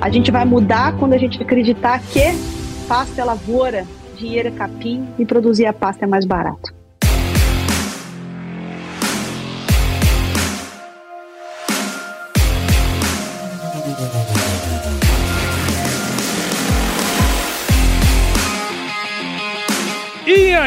A gente vai mudar quando a gente acreditar que pasta é lavoura, dinheiro é capim e produzir a pasta é mais barato.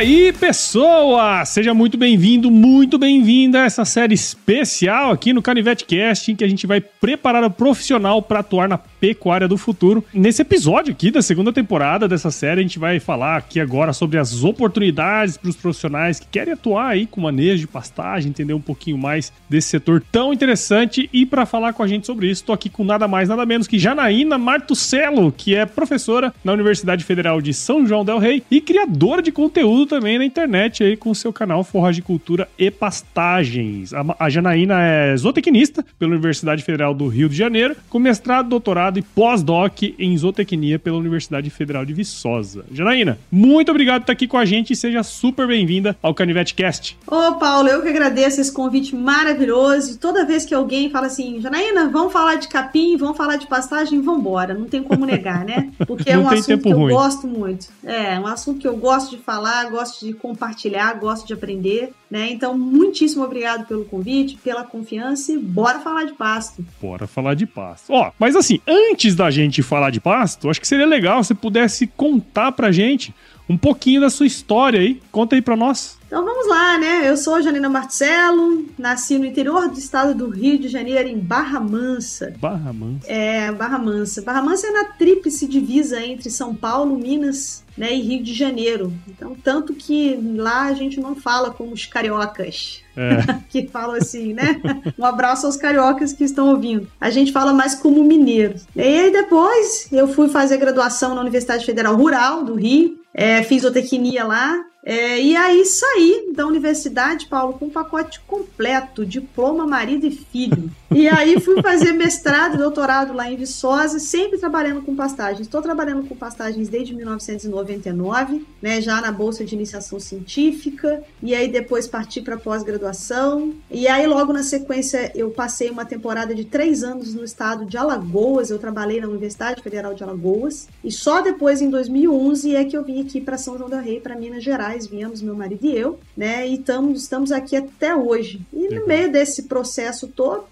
Aí, pessoa! Seja muito bem-vindo, muito bem-vinda a essa série especial aqui no Canivete Cast, em que a gente vai preparar o profissional para atuar na pecuária do futuro. Nesse episódio aqui da segunda temporada dessa série, a gente vai falar aqui agora sobre as oportunidades para os profissionais que querem atuar aí com manejo de pastagem, entender um pouquinho mais desse setor tão interessante. E para falar com a gente sobre isso, estou aqui com nada mais, nada menos que Janaína Martucelo, que é professora na Universidade Federal de São João del Rei e criadora de conteúdo também na internet aí com o seu canal Forragicultura e Pastagens. A, a Janaína é zootecnista pela Universidade Federal do Rio de Janeiro, com mestrado, doutorado e pós-doc em zootecnia pela Universidade Federal de Viçosa. Janaína, muito obrigado por estar aqui com a gente e seja super bem-vinda ao Canivete Cast. Ô, Paulo, eu que agradeço esse convite maravilhoso. Toda vez que alguém fala assim, Janaína, vamos falar de capim, vamos falar de pastagem, vamos embora. Não tem como negar, né? Porque é um assunto que eu gosto muito. É, um assunto que eu gosto de falar falar, gosto de compartilhar, gosto de aprender, né? Então, muitíssimo obrigado pelo convite, pela confiança e bora falar de pasto. Bora falar de pasto. Ó, mas assim, antes da gente falar de pasto, acho que seria legal se pudesse contar pra gente um pouquinho da sua história aí. Conta aí pra nós. Então vamos lá, né? Eu sou Janina Marcelo, nasci no interior do estado do Rio de Janeiro, em Barra Mansa. Barra Mansa. É, Barra Mansa. Barra Mansa é na tríplice divisa entre São Paulo, Minas né, e Rio de Janeiro. Então, tanto que lá a gente não fala como os cariocas. É. que falam assim, né? Um abraço aos cariocas que estão ouvindo. A gente fala mais como mineiros. E aí depois eu fui fazer graduação na Universidade Federal Rural do Rio. É, fiz zootecnia lá, é, e aí saí da universidade, Paulo, com um pacote completo, diploma, marido e filho. E aí fui fazer mestrado e doutorado lá em Viçosa, sempre trabalhando com pastagens. Estou trabalhando com pastagens desde 1999, né, já na bolsa de iniciação científica, e aí depois parti para pós-graduação. E aí logo na sequência eu passei uma temporada de três anos no estado de Alagoas. Eu trabalhei na Universidade Federal de Alagoas. E só depois, em 2011, é que eu vim aqui para São João do Rei, para Minas Gerais atrás viemos, meu marido e eu, né? E tamo, estamos aqui até hoje. E no meio desse processo todo,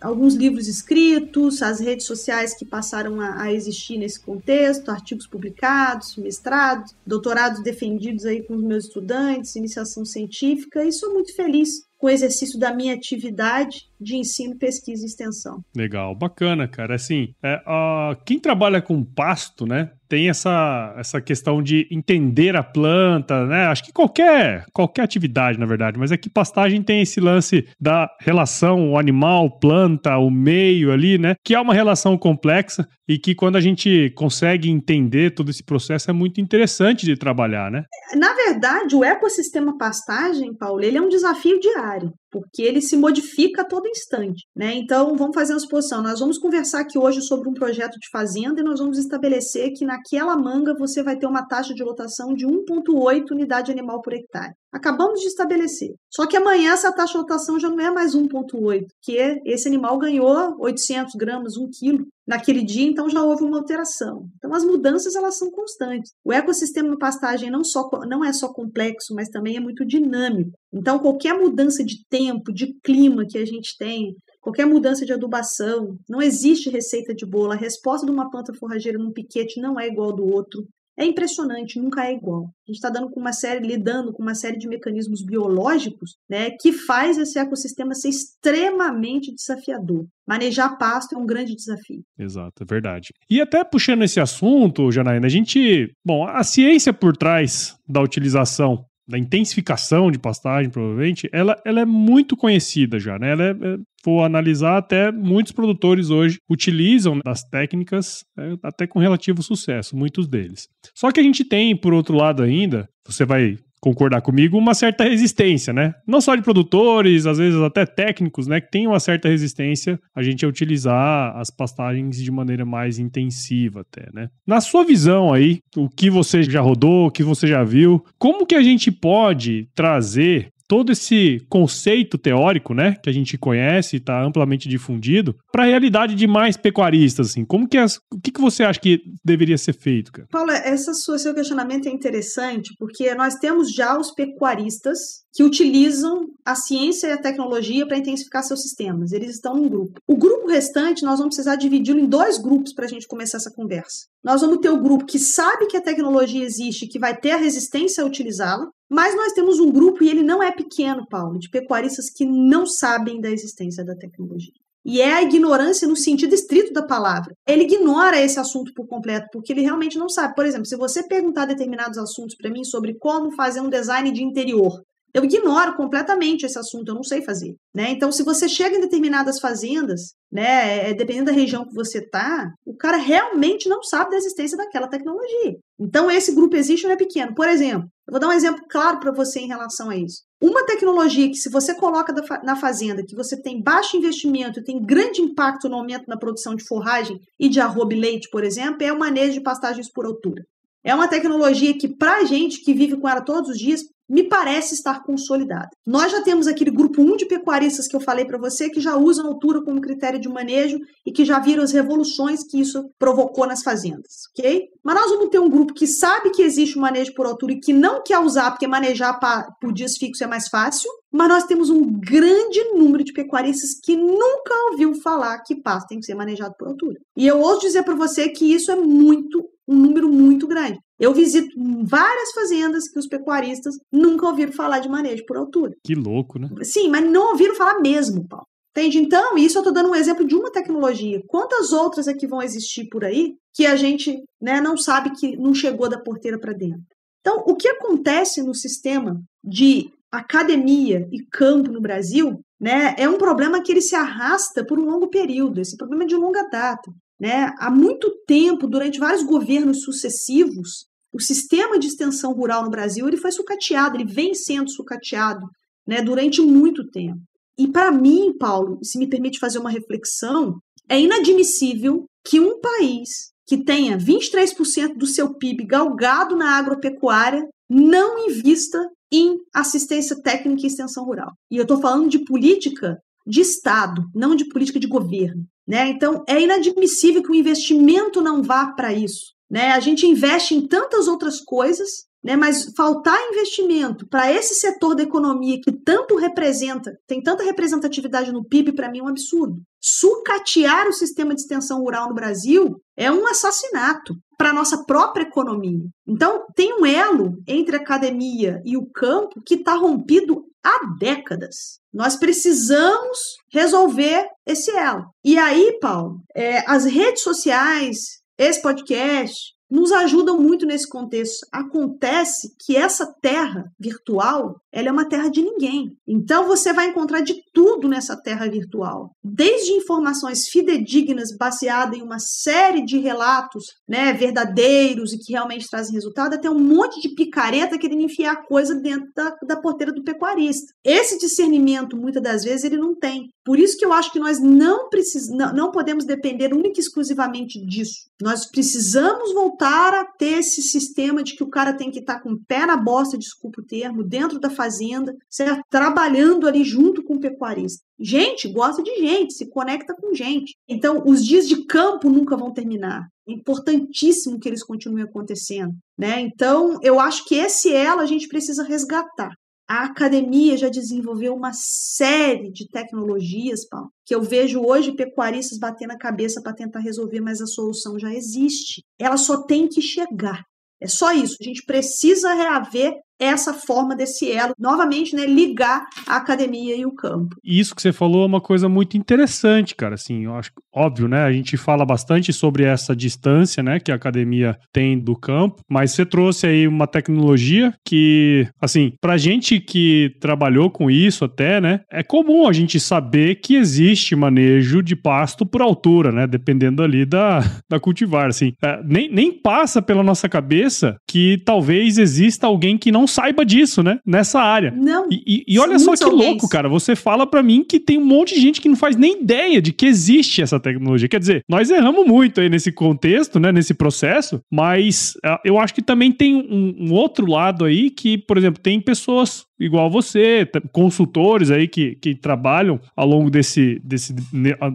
alguns livros escritos, as redes sociais que passaram a, a, existir nesse contexto, artigos publicados, mestrados, doutorados defendidos aí com os meus estudantes, iniciação científica, e sou muito feliz com o exercício da minha atividade de ensino, pesquisa e extensão. Legal, bacana, cara. Assim, é, uh, quem trabalha com pasto, né, tem essa, essa questão de entender a planta, né? Acho que qualquer, qualquer atividade, na verdade, mas é que pastagem tem esse lance da relação o animal, planta, o meio ali, né? Que é uma relação complexa e que quando a gente consegue entender todo esse processo é muito interessante de trabalhar, né? Na verdade, o ecossistema pastagem, Paulo, ele é um desafio diário porque ele se modifica a todo instante, né? Então, vamos fazer uma suposição. Nós vamos conversar aqui hoje sobre um projeto de fazenda e nós vamos estabelecer que naquela manga você vai ter uma taxa de lotação de 1,8 unidade animal por hectare. Acabamos de estabelecer. Só que amanhã essa taxa de lotação já não é mais 1,8, que esse animal ganhou 800 gramas, 1 quilo naquele dia, então já houve uma alteração. Então as mudanças elas são constantes. O ecossistema de pastagem não, só, não é só complexo, mas também é muito dinâmico. Então qualquer mudança de tempo, de clima que a gente tem, qualquer mudança de adubação, não existe receita de bolo. A resposta de uma planta forrageira num piquete não é igual do outro. É impressionante, nunca é igual. A gente está dando com uma série, lidando com uma série de mecanismos biológicos, né, que faz esse ecossistema ser extremamente desafiador. Manejar pasto é um grande desafio. Exato, é verdade. E até puxando esse assunto, Janaína, a gente, bom, a ciência por trás da utilização da intensificação de pastagem, provavelmente, ela, ela é muito conhecida já, né? Ela é, é, for analisar, até muitos produtores hoje utilizam as técnicas é, até com relativo sucesso, muitos deles. Só que a gente tem, por outro lado ainda, você vai concordar comigo, uma certa resistência, né? Não só de produtores, às vezes até técnicos, né? Que tem uma certa resistência a gente a utilizar as pastagens de maneira mais intensiva até, né? Na sua visão aí, o que você já rodou, o que você já viu, como que a gente pode trazer todo esse conceito teórico, né, que a gente conhece, está amplamente difundido, para a realidade de mais pecuaristas, assim? Como que o que, que você acha que deveria ser feito, cara? Paula, esse seu questionamento é interessante porque nós temos já os pecuaristas que utilizam a ciência e a tecnologia para intensificar seus sistemas. Eles estão num grupo. O grupo restante, nós vamos precisar dividi-lo em dois grupos para a gente começar essa conversa. Nós vamos ter o grupo que sabe que a tecnologia existe e que vai ter a resistência a utilizá-la, mas nós temos um grupo, e ele não é pequeno, Paulo, de pecuaristas que não sabem da existência da tecnologia. E é a ignorância no sentido estrito da palavra. Ele ignora esse assunto por completo, porque ele realmente não sabe. Por exemplo, se você perguntar determinados assuntos para mim sobre como fazer um design de interior, eu ignoro completamente esse assunto, eu não sei fazer. Né? Então, se você chega em determinadas fazendas, né, é, dependendo da região que você está, o cara realmente não sabe da existência daquela tecnologia. Então, esse grupo existe ou não é pequeno. Por exemplo, eu vou dar um exemplo claro para você em relação a isso. Uma tecnologia que, se você coloca na fazenda, que você tem baixo investimento e tem grande impacto no aumento na produção de forragem e de arroba e leite, por exemplo, é o manejo de pastagens por altura. É uma tecnologia que, para a gente que vive com ela todos os dias, me parece estar consolidada. Nós já temos aquele grupo 1 de pecuaristas que eu falei para você, que já usam a altura como critério de manejo e que já viram as revoluções que isso provocou nas fazendas, ok? Mas nós vamos ter um grupo que sabe que existe o manejo por altura e que não quer usar, porque manejar por dias fixos é mais fácil, mas nós temos um grande número de pecuaristas que nunca ouviu falar que pasto tem que ser manejado por altura. E eu ouso dizer para você que isso é muito, um número muito grande. Eu visito várias fazendas que os pecuaristas nunca ouviram falar de manejo por altura. Que louco, né? Sim, mas não ouviram falar mesmo, Paulo. Entende? Então, isso eu estou dando um exemplo de uma tecnologia. Quantas outras aqui vão existir por aí que a gente né, não sabe que não chegou da porteira para dentro? Então, o que acontece no sistema de academia e campo no Brasil né, é um problema que ele se arrasta por um longo período. Esse problema é de longa data. Né? Há muito tempo, durante vários governos sucessivos, o sistema de extensão rural no Brasil ele foi sucateado, ele vem sendo sucateado né, durante muito tempo. E para mim, Paulo, se me permite fazer uma reflexão, é inadmissível que um país que tenha 23% do seu PIB galgado na agropecuária não invista em assistência técnica e extensão rural. E eu estou falando de política de Estado, não de política de governo. Né? Então, é inadmissível que o investimento não vá para isso. Né? A gente investe em tantas outras coisas, né? mas faltar investimento para esse setor da economia que tanto representa, tem tanta representatividade no PIB, para mim é um absurdo. Sucatear o sistema de extensão rural no Brasil é um assassinato para a nossa própria economia. Então, tem um elo entre a academia e o campo que está rompido há décadas. Nós precisamos resolver esse elo. E aí, Paulo, é, as redes sociais, esse podcast nos ajudam muito nesse contexto. Acontece que essa terra virtual, ela é uma terra de ninguém. Então você vai encontrar de tudo nessa terra virtual, desde informações fidedignas baseadas em uma série de relatos, né, verdadeiros e que realmente trazem resultado, até um monte de picareta querendo enfiar coisa dentro da, da porteira do pecuarista. Esse discernimento, muitas das vezes, ele não tem. Por isso que eu acho que nós não, precis, não, não podemos depender única e exclusivamente disso. Nós precisamos voltar a ter esse sistema de que o cara tem que estar tá com o pé na bosta, desculpa o termo, dentro da fazenda, certo? trabalhando ali junto com o pecuarista. Gente gosta de gente, se conecta com gente. Então, os dias de campo nunca vão terminar. É importantíssimo que eles continuem acontecendo. Né? Então, eu acho que esse elo a gente precisa resgatar. A academia já desenvolveu uma série de tecnologias, Paulo, que eu vejo hoje pecuaristas batendo a cabeça para tentar resolver, mas a solução já existe. Ela só tem que chegar. É só isso. A gente precisa reaver essa forma desse elo, novamente, né, ligar a academia e o campo. Isso que você falou é uma coisa muito interessante, cara, assim, eu acho óbvio, né, a gente fala bastante sobre essa distância, né, que a academia tem do campo, mas você trouxe aí uma tecnologia que, assim, pra gente que trabalhou com isso até, né, é comum a gente saber que existe manejo de pasto por altura, né, dependendo ali da, da cultivar, assim, é, nem, nem passa pela nossa cabeça que talvez exista alguém que não saiba disso, né? Nessa área. Não. E, e, olha só que louco, cara. Você fala para mim que tem um monte de gente que não faz nem ideia de que existe essa tecnologia. Quer dizer, nós erramos muito aí nesse contexto, né? Nesse processo, mas uh, eu acho que também tem um, um outro lado aí que, por exemplo, tem pessoas igual você, consultores aí que, que trabalham ao longo desse, desse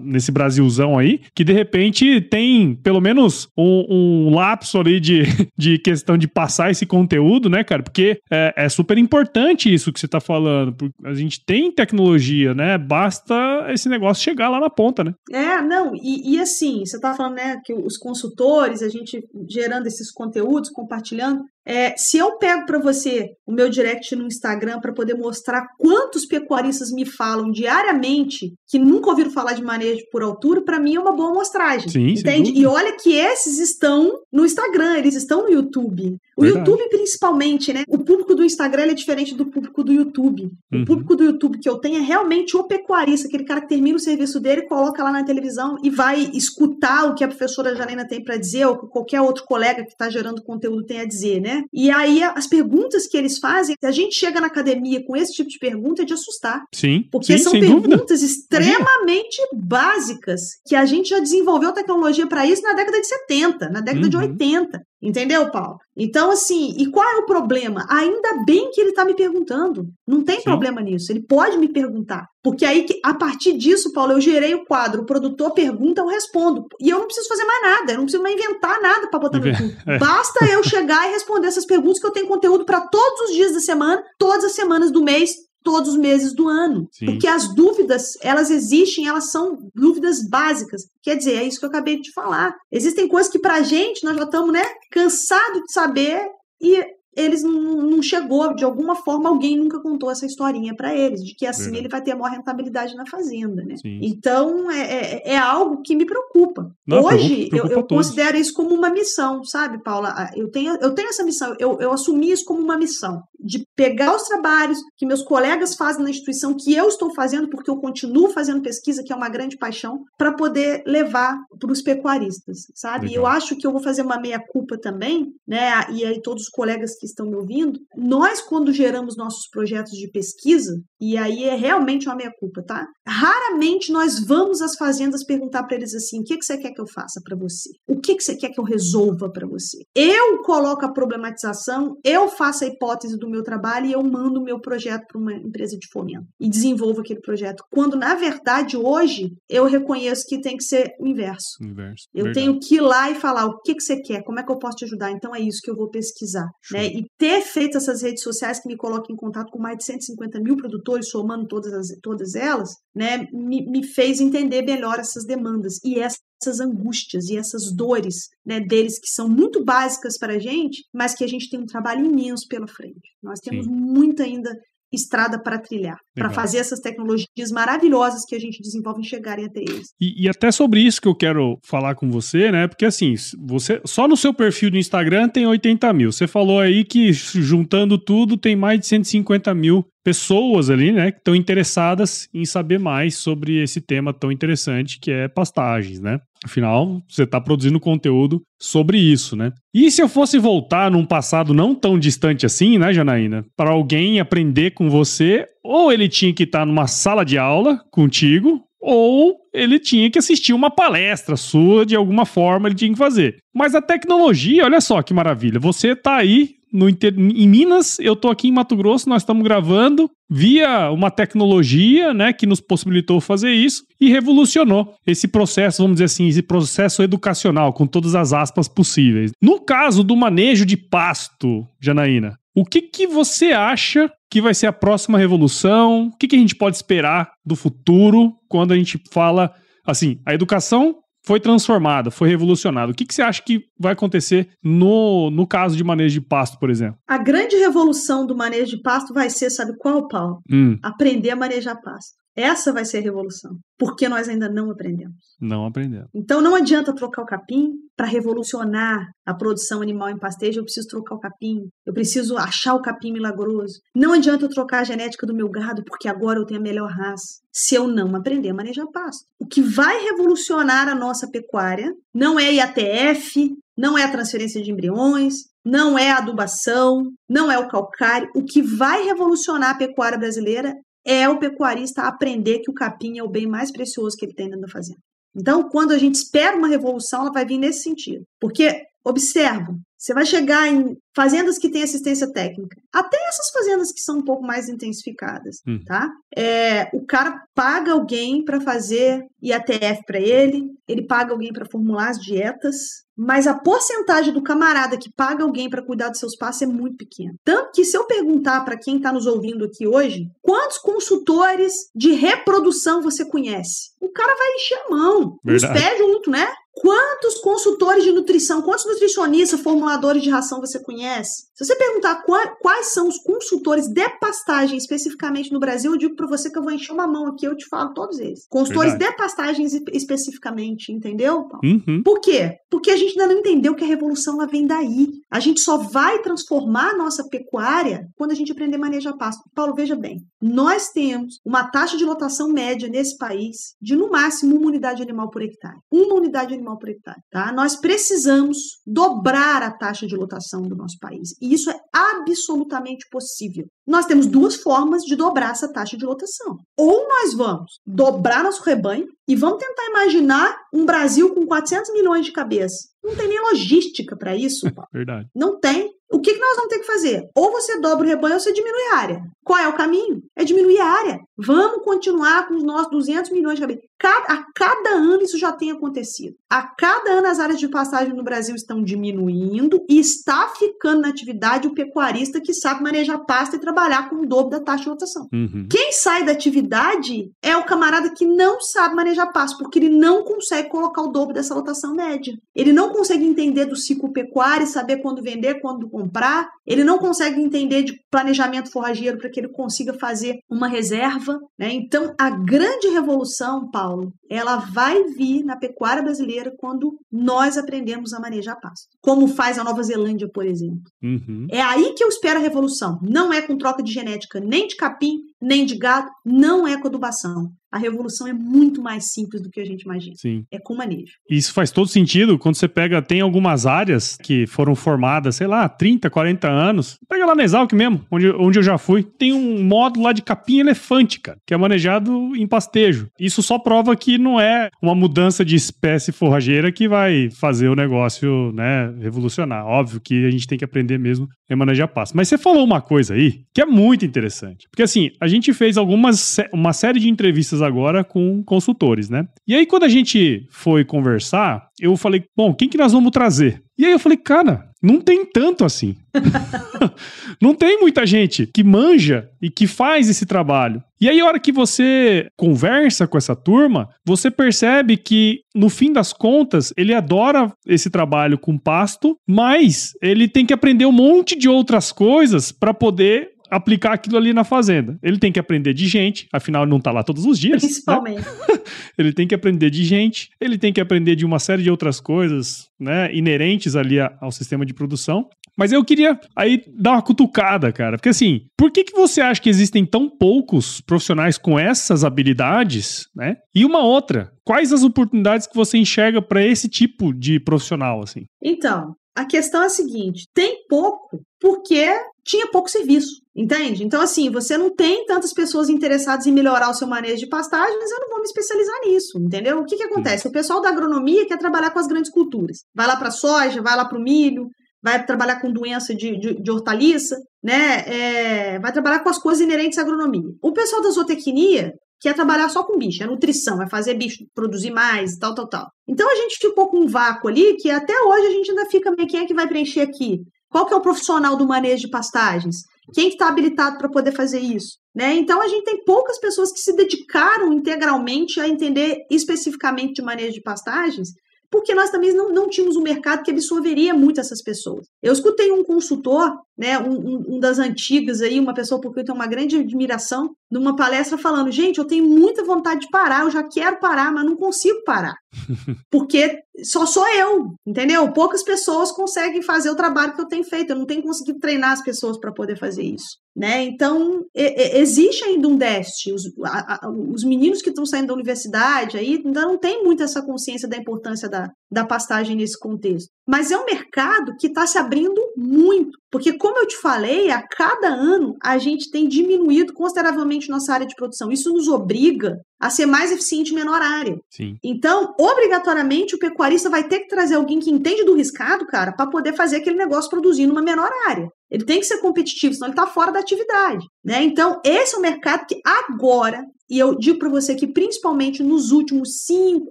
nesse Brasilzão aí, que de repente tem pelo menos um, um lapso ali de, de questão de passar esse conteúdo, né, cara? Porque é, é super importante isso que você tá falando. A gente tem tecnologia, né? Basta esse negócio chegar lá na ponta, né? É, não, e, e assim, você tá falando, né, que os consultores, a gente gerando esses conteúdos, compartilhando, é, se eu pego para você o meu direct no Instagram para poder mostrar quantos pecuaristas me falam diariamente que nunca ouviram falar de manejo por altura, para mim é uma boa amostragem. Sim, entende? E olha que esses estão no Instagram, eles estão no YouTube. O Verdade. YouTube, principalmente, né? O público do Instagram é diferente do público do YouTube. Uhum. O público do YouTube que eu tenho é realmente o pecuarista, aquele cara que termina o serviço dele, coloca lá na televisão e vai escutar o que a professora Janina tem para dizer, ou qualquer outro colega que está gerando conteúdo tem a dizer, né? E aí as perguntas que eles fazem, se a gente chega na academia com esse tipo de pergunta, é de assustar. Sim. Porque sim, são perguntas dúvida. extremamente Imagina. básicas que a gente já desenvolveu tecnologia para isso na década de 70, na década uhum. de 80. Entendeu, Paulo? Então, assim, e qual é o problema? Ainda bem que ele está me perguntando. Não tem Sim. problema nisso. Ele pode me perguntar. Porque aí, a partir disso, Paulo, eu gerei o quadro. O produtor pergunta, eu respondo. E eu não preciso fazer mais nada. Eu não preciso mais inventar nada para botar no YouTube. É. Basta eu chegar e responder essas perguntas que eu tenho conteúdo para todos os dias da semana, todas as semanas do mês, todos os meses do ano. Sim. Porque as dúvidas, elas existem, elas são dúvidas básicas. Quer dizer, é isso que eu acabei de falar. Existem coisas que pra gente, nós já estamos, né, cansados de saber e eles não, não, chegou, de alguma forma, alguém nunca contou essa historinha para eles, de que assim ele vai ter a maior rentabilidade na fazenda, né? Sim. Então, é, é, é, algo que me preocupa. Não, Hoje, preocupa, preocupa eu, eu considero isso como uma missão, sabe, Paula? Eu tenho, eu tenho essa missão, eu, eu assumi isso como uma missão, de pegar os trabalhos que meus colegas fazem na instituição, que eu estou fazendo, porque eu continuo fazendo pesquisa, que é uma grande paixão, para poder levar para os pecuaristas, sabe? E eu acho que eu vou fazer uma meia-culpa também, né? E aí todos os colegas que estão me ouvindo, nós, quando geramos nossos projetos de pesquisa, e aí é realmente uma meia-culpa, tá? Raramente nós vamos às fazendas perguntar para eles assim: o que, que você quer que eu faça para você? O que, que você quer que eu resolva para você? Eu coloco a problematização, eu faço a hipótese do meu trabalho e eu mando o meu projeto para uma empresa de fomento e desenvolvo aquele projeto. Quando, na verdade, hoje, eu reconheço que tem que ser o inverso. inverso. Eu verdade. tenho que ir lá e falar o que, que você quer, como é que eu posso te ajudar. Então é isso que eu vou pesquisar. Né? E ter feito essas redes sociais que me colocam em contato com mais de 150 mil produtores, somando todas, as, todas elas, né, me, me fez entender melhor essas demandas e essas angústias e essas dores né, deles que são muito básicas para a gente, mas que a gente tem um trabalho imenso pela frente. Nós temos Sim. muito ainda estrada para trilhar, para fazer essas tecnologias maravilhosas que a gente desenvolve chegarem até eles. E, e, até sobre isso que eu quero falar com você, né? Porque assim, você só no seu perfil do Instagram tem 80 mil. Você falou aí que juntando tudo tem mais de 150 mil pessoas ali, né, que estão interessadas em saber mais sobre esse tema tão interessante que é pastagens, né? Afinal, você está produzindo conteúdo sobre isso, né? E se eu fosse voltar num passado não tão distante assim, né, Janaína, para alguém aprender com você, ou ele tinha que estar tá numa sala de aula contigo, ou ele tinha que assistir uma palestra sua de alguma forma, ele tinha que fazer. Mas a tecnologia, olha só que maravilha, você está aí no inter... em Minas, eu tô aqui em Mato Grosso, nós estamos gravando via uma tecnologia, né, que nos possibilitou fazer isso e revolucionou esse processo, vamos dizer assim, esse processo educacional com todas as aspas possíveis. No caso do manejo de pasto, Janaína, o que que você acha que vai ser a próxima revolução? O que que a gente pode esperar do futuro quando a gente fala assim, a educação foi transformada, foi revolucionada. O que, que você acha que vai acontecer no, no caso de manejo de pasto, por exemplo? A grande revolução do manejo de pasto vai ser, sabe qual, Paulo? Hum. Aprender a manejar pasto. Essa vai ser a revolução, porque nós ainda não aprendemos. Não aprendemos. Então não adianta trocar o capim para revolucionar a produção animal em pastejo, eu preciso trocar o capim, eu preciso achar o capim milagroso. Não adianta eu trocar a genética do meu gado, porque agora eu tenho a melhor raça, se eu não aprender a manejar pasto. O que vai revolucionar a nossa pecuária não é IATF, não é a transferência de embriões, não é a adubação, não é o calcário. O que vai revolucionar a pecuária brasileira é o pecuarista aprender que o capim é o bem mais precioso que ele tem dentro da fazenda. Então, quando a gente espera uma revolução, ela vai vir nesse sentido. Porque observam. Você vai chegar em fazendas que têm assistência técnica, até essas fazendas que são um pouco mais intensificadas, hum. tá? É, o cara paga alguém para fazer IATF para ele, ele paga alguém para formular as dietas, mas a porcentagem do camarada que paga alguém para cuidar dos seus passos é muito pequena. Tanto que se eu perguntar para quem está nos ouvindo aqui hoje, quantos consultores de reprodução você conhece? O cara vai encher a mão, Verdade. os pés junto, né? Quantos consultores de nutrição, quantos nutricionistas, formuladores de ração você conhece? Se você perguntar quais são os consultores de pastagem especificamente no Brasil, eu digo para você que eu vou encher uma mão aqui, eu te falo todos eles. Consultores Verdade. de pastagem especificamente, entendeu? Uhum. Por quê? Porque a gente ainda não entendeu que a revolução ela vem daí. A gente só vai transformar a nossa pecuária quando a gente aprender a manejar pasto. Paulo, veja bem, nós temos uma taxa de lotação média nesse país de no máximo uma unidade animal por hectare. Uma unidade por hectare, tá? Nós precisamos dobrar a taxa de lotação do nosso país. E isso é absolutamente possível. Nós temos duas formas de dobrar essa taxa de lotação. Ou nós vamos dobrar nosso rebanho e vamos tentar imaginar um Brasil com 400 milhões de cabeças. Não tem nem logística para isso. Verdade. Não tem. O que, que nós vamos ter que fazer? Ou você dobra o rebanho ou você diminui a área. Qual é o caminho? É diminuir a área. Vamos continuar com os nossos 200 milhões de cabeças. Cada, a cada ano isso já tem acontecido. A cada ano as áreas de pastagem no Brasil estão diminuindo e está ficando na atividade o pecuarista que sabe manejar pasta e trabalhar com o dobro da taxa de lotação. Uhum. Quem sai da atividade é o camarada que não sabe manejar pasta, porque ele não consegue colocar o dobro dessa lotação média. Ele não consegue entender do ciclo pecuário, saber quando vender, quando comprar. Ele não consegue entender de planejamento forrageiro para que ele consiga fazer uma reserva. Né? Então, a grande revolução, Paulo, ela vai vir na pecuária brasileira quando nós aprendemos a manejar pasto. Como faz a Nova Zelândia, por exemplo. Uhum. É aí que eu espero a revolução. Não é com troca de genética nem de capim, nem de gado, não é com adubação a revolução é muito mais simples do que a gente imagina. Sim. É com manejo. Isso faz todo sentido quando você pega, tem algumas áreas que foram formadas, sei lá, 30, 40 anos. Pega lá na Exalc mesmo, onde, onde eu já fui. Tem um módulo lá de capim elefante, cara, que é manejado em pastejo. Isso só prova que não é uma mudança de espécie forrageira que vai fazer o negócio, né, revolucionar. Óbvio que a gente tem que aprender mesmo a manejar pasto. Mas você falou uma coisa aí que é muito interessante. Porque assim, a gente fez algumas, uma série de entrevistas agora com consultores, né? E aí, quando a gente foi conversar, eu falei, bom, quem que nós vamos trazer? E aí eu falei, cara, não tem tanto assim. não tem muita gente que manja e que faz esse trabalho. E aí, a hora que você conversa com essa turma, você percebe que, no fim das contas, ele adora esse trabalho com pasto, mas ele tem que aprender um monte de outras coisas para poder aplicar aquilo ali na fazenda. Ele tem que aprender de gente, afinal não está lá todos os dias. Né? Principalmente. Né? ele tem que aprender de gente, ele tem que aprender de uma série de outras coisas, né, inerentes ali ao sistema de produção. Mas eu queria aí dar uma cutucada, cara. Porque assim, por que, que você acha que existem tão poucos profissionais com essas habilidades, né? E uma outra, quais as oportunidades que você enxerga para esse tipo de profissional, assim? Então, a questão é a seguinte: tem pouco porque tinha pouco serviço, entende? Então, assim, você não tem tantas pessoas interessadas em melhorar o seu manejo de pastagem, mas eu não vou me especializar nisso, entendeu? O que, que acontece? O pessoal da agronomia quer trabalhar com as grandes culturas. Vai lá para soja, vai lá para o milho, vai trabalhar com doença de, de, de hortaliça, né? É, vai trabalhar com as coisas inerentes à agronomia. O pessoal da zootecnia quer trabalhar só com bicho, é nutrição, é fazer bicho produzir mais, tal, tal, tal. Então a gente ficou com um vácuo ali que até hoje a gente ainda fica meio quem é que vai preencher aqui? Qual que é o profissional do manejo de pastagens? Quem está habilitado para poder fazer isso? Né? Então a gente tem poucas pessoas que se dedicaram integralmente a entender especificamente de manejo de pastagens, porque nós também não, não tínhamos um mercado que absorveria muito essas pessoas. Eu escutei um consultor, né, um, um, das antigas aí, uma pessoa por quem eu tenho uma grande admiração, numa palestra falando: gente, eu tenho muita vontade de parar, eu já quero parar, mas não consigo parar. Porque só sou eu, entendeu? Poucas pessoas conseguem fazer o trabalho que eu tenho feito, eu não tenho conseguido treinar as pessoas para poder fazer isso. Né? Então, e, e, existe ainda um déficit. Os, a, a, os meninos que estão saindo da universidade aí ainda não têm muito essa consciência da importância da, da pastagem nesse contexto. Mas é um mercado que está se abrindo muito, porque, como eu te falei, a cada ano a gente tem diminuído consideravelmente nossa área de produção. Isso nos obriga a ser mais eficiente em menor área. Sim. Então, obrigatoriamente, o pecuarista vai ter que trazer alguém que entende do riscado, cara, para poder fazer aquele negócio produzir numa menor área. Ele tem que ser competitivo, senão ele está fora da atividade. Né? Então, esse é um mercado que agora, e eu digo para você que principalmente nos últimos 5,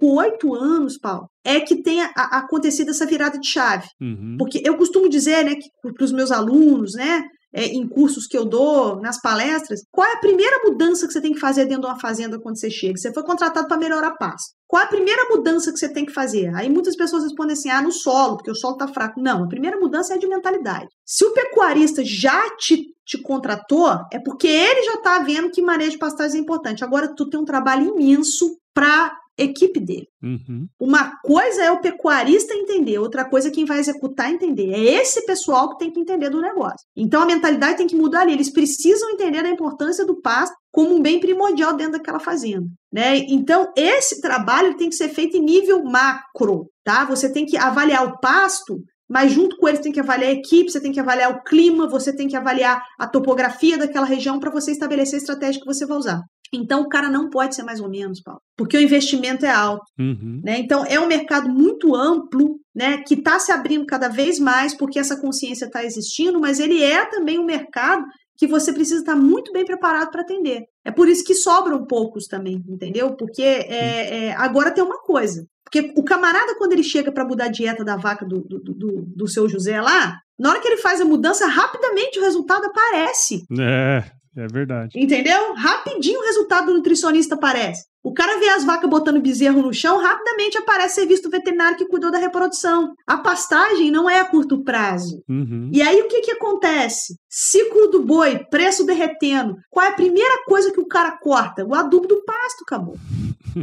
8 anos, Paulo, é que tenha acontecido essa virada de chave. Uhum. Porque eu costumo dizer, né, para os meus alunos, né, é, em cursos que eu dou, nas palestras, qual é a primeira mudança que você tem que fazer dentro de uma fazenda quando você chega? Você foi contratado para melhorar a paz. Qual é a primeira mudança que você tem que fazer? Aí muitas pessoas respondem assim: ah, no solo, porque o solo está fraco. Não, a primeira mudança é de mentalidade. Se o pecuarista já te, te contratou, é porque ele já está vendo que manejo de pastagem é importante. Agora, tu tem um trabalho imenso para equipe dele. Uhum. Uma coisa é o pecuarista entender, outra coisa é quem vai executar entender. É esse pessoal que tem que entender do negócio. Então a mentalidade tem que mudar ali. Eles precisam entender a importância do pasto como um bem primordial dentro daquela fazenda. Né? Então, esse trabalho tem que ser feito em nível macro. Tá? Você tem que avaliar o pasto mas junto com eles tem que avaliar a equipe, você tem que avaliar o clima, você tem que avaliar a topografia daquela região para você estabelecer a estratégia que você vai usar. Então, o cara não pode ser mais ou menos, Paulo, porque o investimento é alto. Uhum. Né? Então, é um mercado muito amplo, né, que está se abrindo cada vez mais porque essa consciência está existindo, mas ele é também um mercado que você precisa estar muito bem preparado para atender. É por isso que sobram poucos também, entendeu? Porque é, é, agora tem uma coisa. Porque o camarada, quando ele chega para mudar a dieta da vaca do, do, do, do seu José lá, na hora que ele faz a mudança, rapidamente o resultado aparece. É, é verdade. Entendeu? Rapidinho o resultado do nutricionista aparece. O cara vê as vacas botando bezerro no chão, rapidamente aparece serviço do veterinário que cuidou da reprodução. A pastagem não é a curto prazo. Uhum. E aí o que, que acontece? Ciclo do boi, preço derretendo. Qual é a primeira coisa que o cara corta? O adubo do pasto, acabou.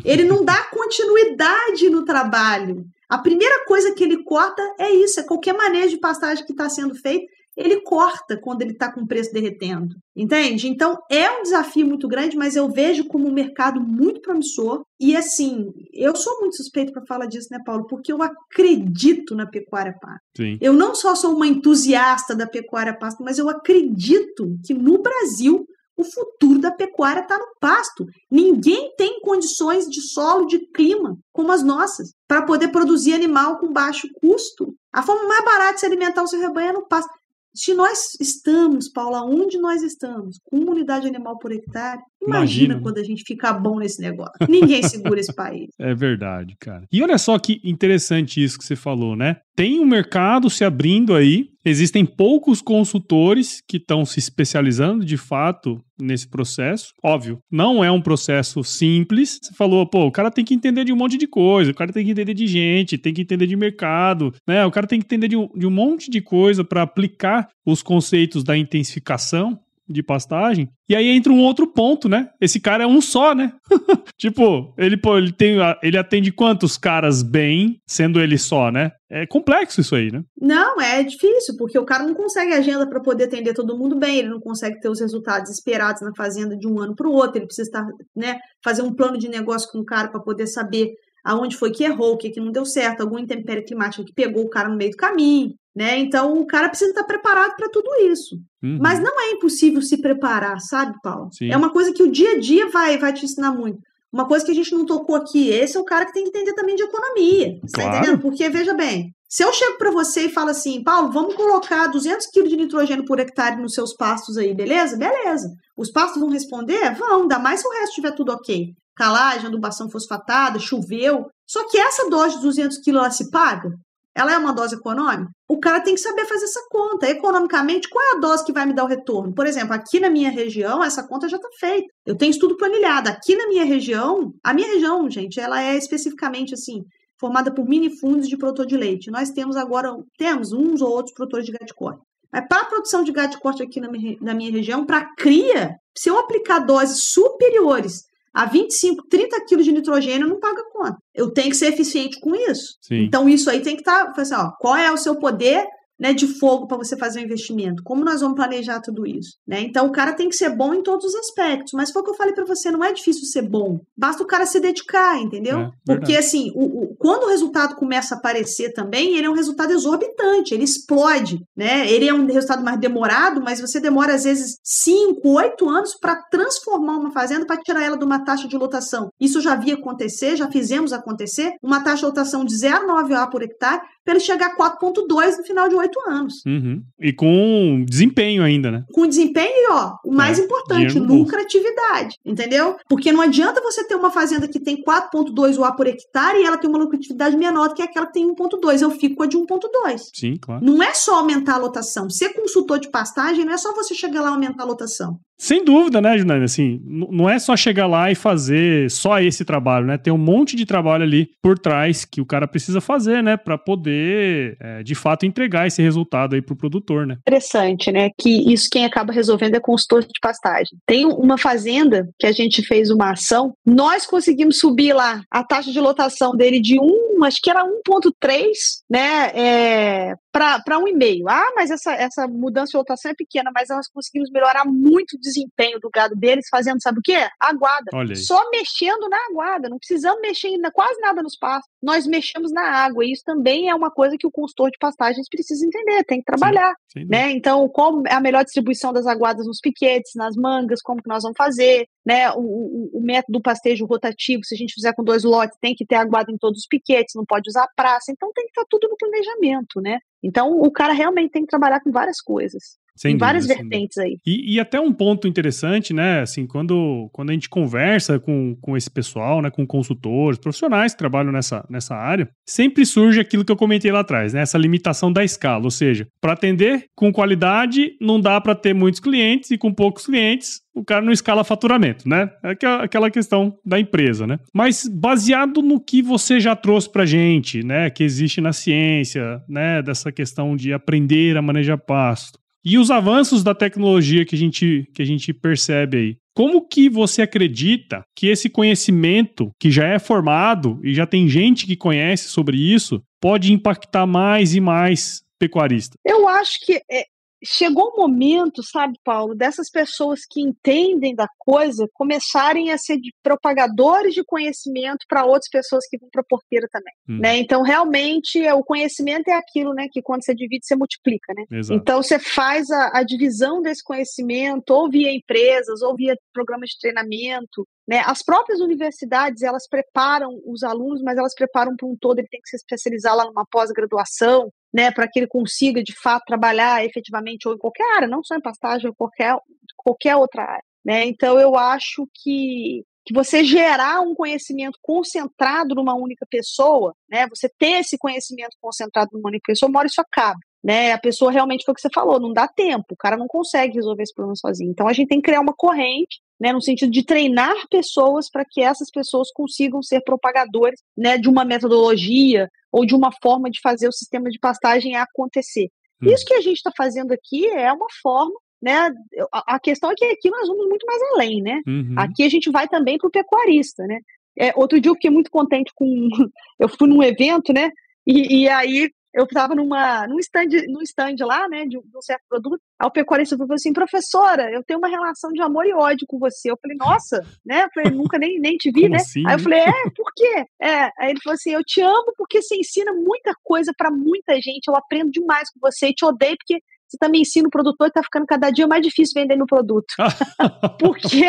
Ele não dá continuidade no trabalho. A primeira coisa que ele corta é isso, é qualquer manejo de pastagem que está sendo feito ele corta quando ele está com o preço derretendo. Entende? Então é um desafio muito grande, mas eu vejo como um mercado muito promissor. E assim, eu sou muito suspeito para falar disso, né, Paulo? Porque eu acredito na pecuária pasta. Sim. Eu não só sou uma entusiasta da pecuária pasta, mas eu acredito que no Brasil o futuro da pecuária está no pasto. Ninguém tem condições de solo, de clima como as nossas, para poder produzir animal com baixo custo. A forma mais barata de se alimentar o seu rebanho é no pasto. Se nós estamos, Paula, onde nós estamos, com uma unidade animal por hectare, imagina, imagina quando a gente ficar bom nesse negócio. Ninguém segura esse país. É verdade, cara. E olha só que interessante isso que você falou, né? Tem um mercado se abrindo aí, existem poucos consultores que estão se especializando de fato nesse processo. Óbvio, não é um processo simples. Você falou, pô, o cara tem que entender de um monte de coisa, o cara tem que entender de gente, tem que entender de mercado, né? O cara tem que entender de um, de um monte de coisa para aplicar os conceitos da intensificação de pastagem. E aí entra um outro ponto, né? Esse cara é um só, né? tipo, ele, pô, ele, tem, ele atende quantos caras bem, sendo ele só, né? É complexo isso aí, né? Não, é difícil, porque o cara não consegue agenda para poder atender todo mundo bem, ele não consegue ter os resultados esperados na fazenda de um ano para o outro, ele precisa estar, né, fazer um plano de negócio com o cara para poder saber aonde foi que errou, o que, que não deu certo, algum intempérie climática que pegou o cara no meio do caminho, né? Então o cara precisa estar preparado para tudo isso. Uhum. Mas não é impossível se preparar, sabe, Paulo? Sim. É uma coisa que o dia a dia vai, vai te ensinar muito. Uma coisa que a gente não tocou aqui, esse é o cara que tem que entender também de economia. Você tá Claro. tá entendendo? Porque, veja bem, se eu chego para você e falo assim, Paulo, vamos colocar 200 quilos de nitrogênio por hectare nos seus pastos aí, beleza? Beleza. Os pastos vão responder? Vão, ainda mais se o resto estiver tudo ok. Calagem, adubação fosfatada, choveu. Só que essa dose de 200 quilos, ela se paga? Ela é uma dose econômica? O cara tem que saber fazer essa conta. Economicamente, qual é a dose que vai me dar o retorno? Por exemplo, aqui na minha região, essa conta já está feita. Eu tenho estudo planilhado. Aqui na minha região, a minha região, gente, ela é especificamente assim, formada por mini fundos de produtor de leite. Nós temos agora, temos uns ou outros produtores de gado de corte. Mas para a produção de gado de corte aqui na minha, na minha região, para cria, se eu aplicar doses superiores a 25, 30 quilos de nitrogênio, não paga conta. Eu tenho que ser eficiente com isso. Sim. Então, isso aí tem que estar, tá, assim, ó, qual é o seu poder né, de fogo para você fazer o um investimento? Como nós vamos planejar tudo isso? Né? Então, o cara tem que ser bom em todos os aspectos. Mas foi o que eu falei para você, não é difícil ser bom. Basta o cara se dedicar, entendeu? É, Porque, assim, o, o, quando o resultado começa a aparecer também, ele é um resultado exorbitante, ele explode, né? Ele é um resultado mais demorado, mas você demora, às vezes, 5, 8 anos para transformar uma fazenda, para tirar ela de uma taxa de lotação. Isso já havia acontecer, já fizemos acontecer, uma taxa de lotação de 0,9 A por hectare, para ele chegar a 4,2 no final de oito anos. Uhum. E com desempenho ainda, né? Com desempenho e, ó, o mais é, importante, lucratividade, entendeu? Porque não adianta você ter uma fazenda que tem 4,2 UA por hectare e ela tem uma lucratividade menor do que aquela que tem 1,2. Eu fico com a de 1,2. Sim, claro. Não é só aumentar a lotação. Ser consultor de pastagem não é só você chegar lá e aumentar a lotação. Sem dúvida, né, Junani? Assim, não é só chegar lá e fazer só esse trabalho, né? Tem um monte de trabalho ali por trás que o cara precisa fazer, né? Para poder, é, de fato, entregar esse resultado aí pro produtor, né? Interessante, né? Que isso quem acaba resolvendo é consultor de pastagem. Tem uma fazenda que a gente fez uma ação, nós conseguimos subir lá a taxa de lotação dele de 1, acho que era 1,3, né? É, para 1,5. Ah, mas essa, essa mudança de lotação é pequena, mas nós conseguimos melhorar muito o desempenho do gado deles fazendo, sabe o quê? Aguada. Só mexendo na aguada, não precisamos mexer ainda quase nada nos pastos. Nós mexemos na água, e isso também é uma coisa que o consultor de pastagens precisa entender, tem que trabalhar. Sim, né? Então, como é a melhor distribuição das aguadas nos piquetes, nas mangas, como que nós vamos fazer, né? O, o, método do pastejo rotativo, se a gente fizer com dois lotes, tem que ter aguada em todos os piquetes, não pode usar praça, então tem que estar tudo no planejamento, né? Então, o cara realmente tem que trabalhar com várias coisas. Sem dúvida, várias vertentes aí. E, e, até um ponto interessante, né? Assim, quando, quando a gente conversa com, com esse pessoal, né? Com consultores, profissionais que trabalham nessa, nessa área, sempre surge aquilo que eu comentei lá atrás, né? Essa limitação da escala. Ou seja, para atender com qualidade, não dá para ter muitos clientes, e com poucos clientes, o cara não escala faturamento, né? É aquela questão da empresa, né? Mas baseado no que você já trouxe pra gente, né? Que existe na ciência, né? Dessa questão de aprender a manejar pasto e os avanços da tecnologia que a gente, que a gente percebe aí. Como que você acredita que esse conhecimento que já é formado e já tem gente que conhece sobre isso pode impactar mais e mais pecuarista? Eu acho que é, chegou o momento, sabe, Paulo, dessas pessoas que entendem da coisa começarem a ser propagadores de conhecimento para outras pessoas que vão para a porteira também, hum. né? Então, realmente, é, o conhecimento é aquilo, né, que quando você divide, você multiplica, né? Exato. Então, você faz a, a divisão desse conhecimento ou via empresas, ou via programas de treinamento, né? As próprias universidades, elas preparam os alunos, mas elas preparam para um todo, ele tem que se especializar lá numa pós-graduação, né, para que ele consiga de fato trabalhar efetivamente ou em qualquer área, não só em pastagem, ou qualquer, qualquer outra área. Né? Então eu acho que, que você gerar um conhecimento concentrado numa única pessoa, né, você ter esse conhecimento concentrado numa única pessoa, uma hora isso acaba. Né, a pessoa realmente foi o que você falou, não dá tempo, o cara não consegue resolver esse problema sozinho. Então a gente tem que criar uma corrente né, no sentido de treinar pessoas para que essas pessoas consigam ser propagadores né, de uma metodologia ou de uma forma de fazer o sistema de pastagem acontecer. Hum. Isso que a gente está fazendo aqui é uma forma, né? A, questão é que aqui nós vamos muito mais além, né? Uhum. Aqui a gente vai também para o pecuarista, né? É, outro dia eu fiquei muito contente com. Eu fui num evento, né? E, e aí eu estava numa, num, stand, num stand lá, né, de, um certo produto, aí o pecuarista falou assim, professora, eu tenho uma relação de amor e ódio com você. Eu falei, nossa, né, eu falei, nunca nem, nem te vi, Como né? Assim? Aí eu falei, é, por quê? É, aí ele falou assim, eu te amo porque você ensina muita coisa para muita gente, eu aprendo demais com você e te odeio porque você também ensina o produtor que tá ficando cada dia mais difícil vender meu produto. Porque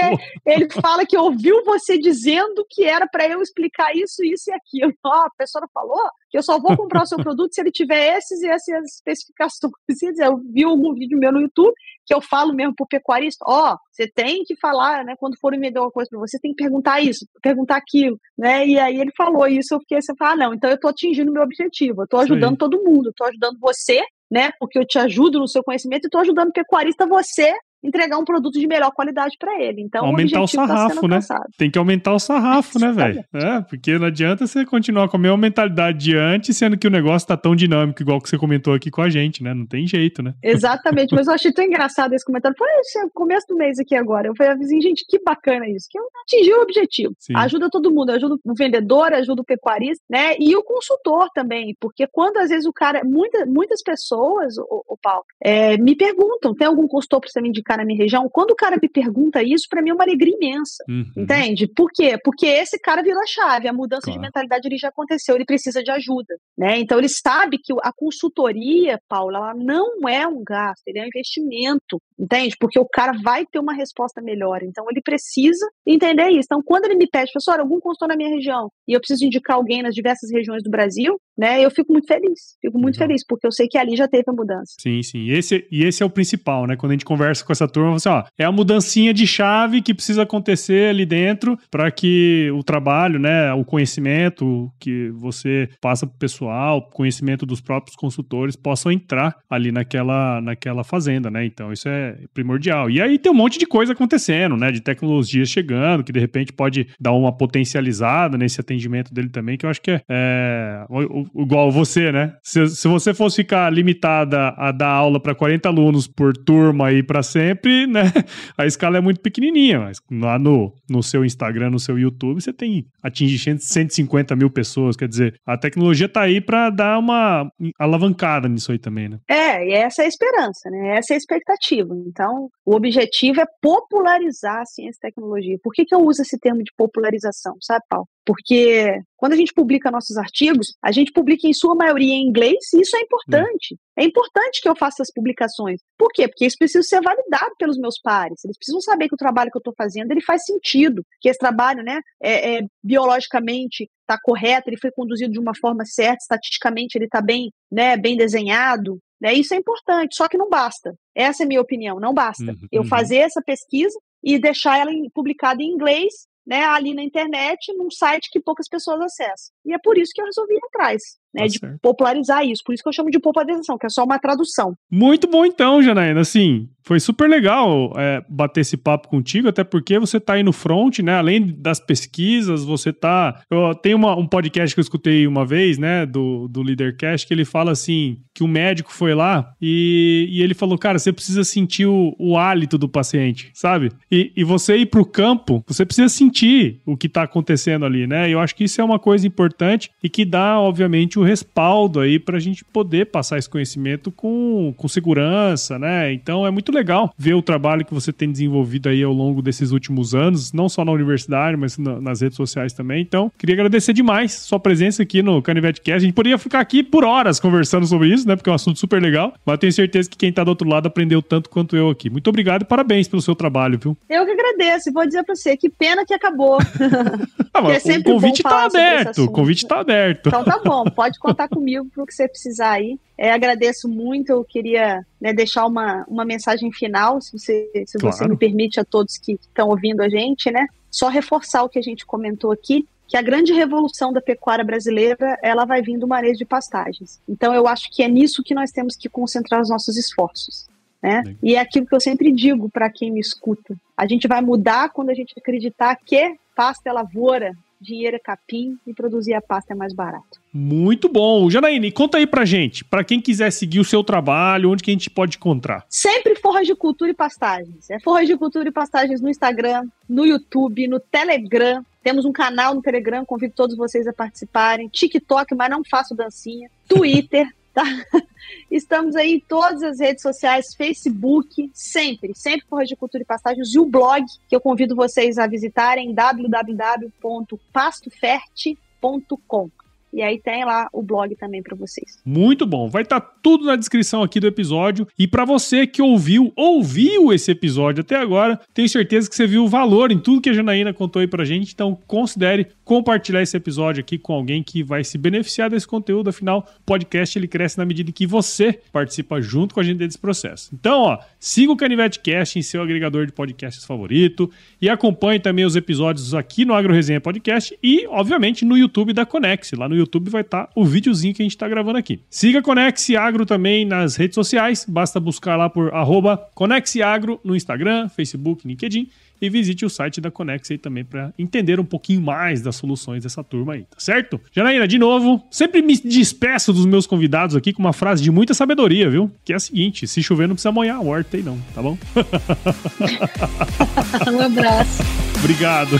ele fala que ouviu você dizendo que era para eu explicar isso, isso e aquilo. Ó, oh, a pessoa falou que eu só vou comprar o seu produto se ele tiver esses e essas especificações. Eu vi algum vídeo meu no YouTube que eu falo mesmo pro pecuarista, ó, oh, você tem que falar, né, quando for vender uma coisa para você, tem que perguntar isso, perguntar aquilo, né, e aí ele falou isso, eu fiquei assim, ah, não, então eu tô atingindo o meu objetivo, eu tô ajudando Sim. todo mundo, eu tô ajudando você né? Porque eu te ajudo no seu conhecimento e estou ajudando o pecuarista você entregar um produto de melhor qualidade para ele. Então, aumentar o, o tá sarrafo, tá né? Tem que aumentar o sarrafo, né, velho? É, porque não adianta você continuar com a mesma mentalidade de antes, sendo que o negócio tá tão dinâmico, igual que você comentou aqui com a gente, né? Não tem jeito, né? Exatamente, mas eu achei tão engraçado esse comentário. Foi esse começo do mês aqui agora. Eu falei assim, gente, que bacana isso, que atingiu o objetivo. Sim. Ajuda todo mundo, ajuda o vendedor, ajuda o pecuarista, né? E o consultor também, porque quando às vezes o cara, muita, muitas pessoas, o, o Paulo, é, me perguntam, tem algum consultor para você me indicar na minha região? Quando o cara me pergunta isso, para mim é uma alegria imensa, uhum. entende? Por quê? Porque esse cara virou a chave, a mudança claro. de mentalidade ele já aconteceu, ele precisa de ajuda, né? Então ele sabe que a consultoria, Paula, ela não é um gasto, ele é um investimento, entende? Porque o cara vai ter uma resposta melhor, então ele precisa entender isso. Então quando ele me pede, professor, algum consultor na minha região, e eu preciso indicar alguém nas diversas regiões do Brasil, né? Eu fico muito feliz, fico muito Legal. feliz, porque eu sei que ali já teve a mudança. Sim, sim. E esse, e esse é o principal, né? Quando a gente conversa com essa turma, você, ó, é a mudancinha de chave que precisa acontecer ali dentro para que o trabalho, né, o conhecimento que você passa pro pessoal, conhecimento dos próprios consultores possam entrar ali naquela, naquela fazenda, né? Então isso é primordial. E aí tem um monte de coisa acontecendo, né? De tecnologias chegando, que de repente pode dar uma potencializada nesse atendimento dele também, que eu acho que é, é igual você, né? Se, se você fosse ficar limitada a dar aula para 40 alunos por turma aí para sempre, né? A escala é muito pequenininha, mas lá no, no seu Instagram, no seu YouTube, você tem atinge 150 mil pessoas, quer dizer, a tecnologia tá aí para dar uma alavancada nisso aí também, né? É, e essa é a esperança, né? Essa é a expectativa. Então, o objetivo é popularizar a ciência e tecnologia. Por que, que eu uso esse termo de popularização, sabe, Paulo? Porque quando a gente publica nossos artigos, a gente publica em sua maioria em inglês e isso é importante. É importante que eu faça as publicações. Por quê? Porque isso precisa ser validado pelos meus pares. Eles precisam saber que o trabalho que eu estou fazendo ele faz sentido, que esse trabalho, né, é, é biologicamente está correto, ele foi conduzido de uma forma certa, estatisticamente ele está bem, né, bem desenhado. Né? Isso é importante, só que não basta. Essa é a minha opinião, não basta. Uhum, eu uhum. fazer essa pesquisa e deixar ela publicada em inglês né, ali na internet, num site que poucas pessoas acessam. E é por isso que eu resolvi ir atrás né, tá de certo. popularizar isso. Por isso que eu chamo de popularização, que é só uma tradução. Muito bom então, Janaína. Assim, foi super legal é, bater esse papo contigo, até porque você está aí no front, né? Além das pesquisas, você está Eu tenho uma, um podcast que eu escutei uma vez, né, do, do Leadercast, que ele fala assim: que o médico foi lá e, e ele falou, cara, você precisa sentir o, o hálito do paciente, sabe? E, e você ir para o campo, você precisa sentir o que está acontecendo ali, né? E eu acho que isso é uma coisa importante e que dá, obviamente, o respaldo aí para a gente poder passar esse conhecimento com, com segurança, né? Então é muito legal ver o trabalho que você tem desenvolvido aí ao longo desses últimos anos, não só na universidade, mas na, nas redes sociais também. Então, queria agradecer demais sua presença aqui no Canivete Cast. A gente poderia ficar aqui por horas conversando sobre isso, né? Porque é um assunto super legal, mas tenho certeza que quem tá do outro lado aprendeu tanto quanto eu aqui. Muito obrigado e parabéns pelo seu trabalho, viu? Eu que agradeço. Vou dizer para você, que pena que acabou. ah, é o convite tá aberto. O convite tá aberto. Então tá bom, pode pode contar comigo para o que você precisar aí. É, agradeço muito, eu queria né, deixar uma, uma mensagem final, se você, se claro. você me permite a todos que estão ouvindo a gente, né? Só reforçar o que a gente comentou aqui, que a grande revolução da pecuária brasileira, ela vai vir do manejo de pastagens. Então eu acho que é nisso que nós temos que concentrar os nossos esforços. Né? E é aquilo que eu sempre digo para quem me escuta. A gente vai mudar quando a gente acreditar que pasta é lavoura, dinheiro é capim e produzir a pasta é mais barato. Muito bom. Janaíne, conta aí pra gente, para quem quiser seguir o seu trabalho, onde que a gente pode encontrar? Sempre Forras de Cultura e Pastagens. É Forras de Cultura e Pastagens no Instagram, no YouTube, no Telegram. Temos um canal no Telegram, convido todos vocês a participarem. TikTok, mas não faço dancinha. Twitter, tá? Estamos aí em todas as redes sociais, Facebook, sempre, sempre por de Cultura e Pastagens, e o blog, que eu convido vocês a visitarem, www.pastoferte.com. E aí tem lá o blog também para vocês. Muito bom. Vai estar tá tudo na descrição aqui do episódio. E para você que ouviu, ouviu esse episódio até agora, tenho certeza que você viu o valor em tudo que a Janaína contou aí pra gente. Então considere compartilhar esse episódio aqui com alguém que vai se beneficiar desse conteúdo. Afinal, o podcast ele cresce na medida que você participa junto com a gente desse processo. Então, ó, siga o Canivete Cast em seu agregador de podcasts favorito e acompanhe também os episódios aqui no Agro Resenha Podcast e, obviamente, no YouTube da Conex. Lá no YouTube vai estar tá o videozinho que a gente está gravando aqui. Siga a Conex Agro também nas redes sociais, basta buscar lá por arroba Agro no Instagram, Facebook, LinkedIn e visite o site da Conex aí também para entender um pouquinho mais das soluções dessa turma aí, tá certo? Janaína, de novo, sempre me despeço dos meus convidados aqui com uma frase de muita sabedoria, viu? Que é a seguinte: se chover não precisa molhar a horta aí não, tá bom? um abraço. Obrigado.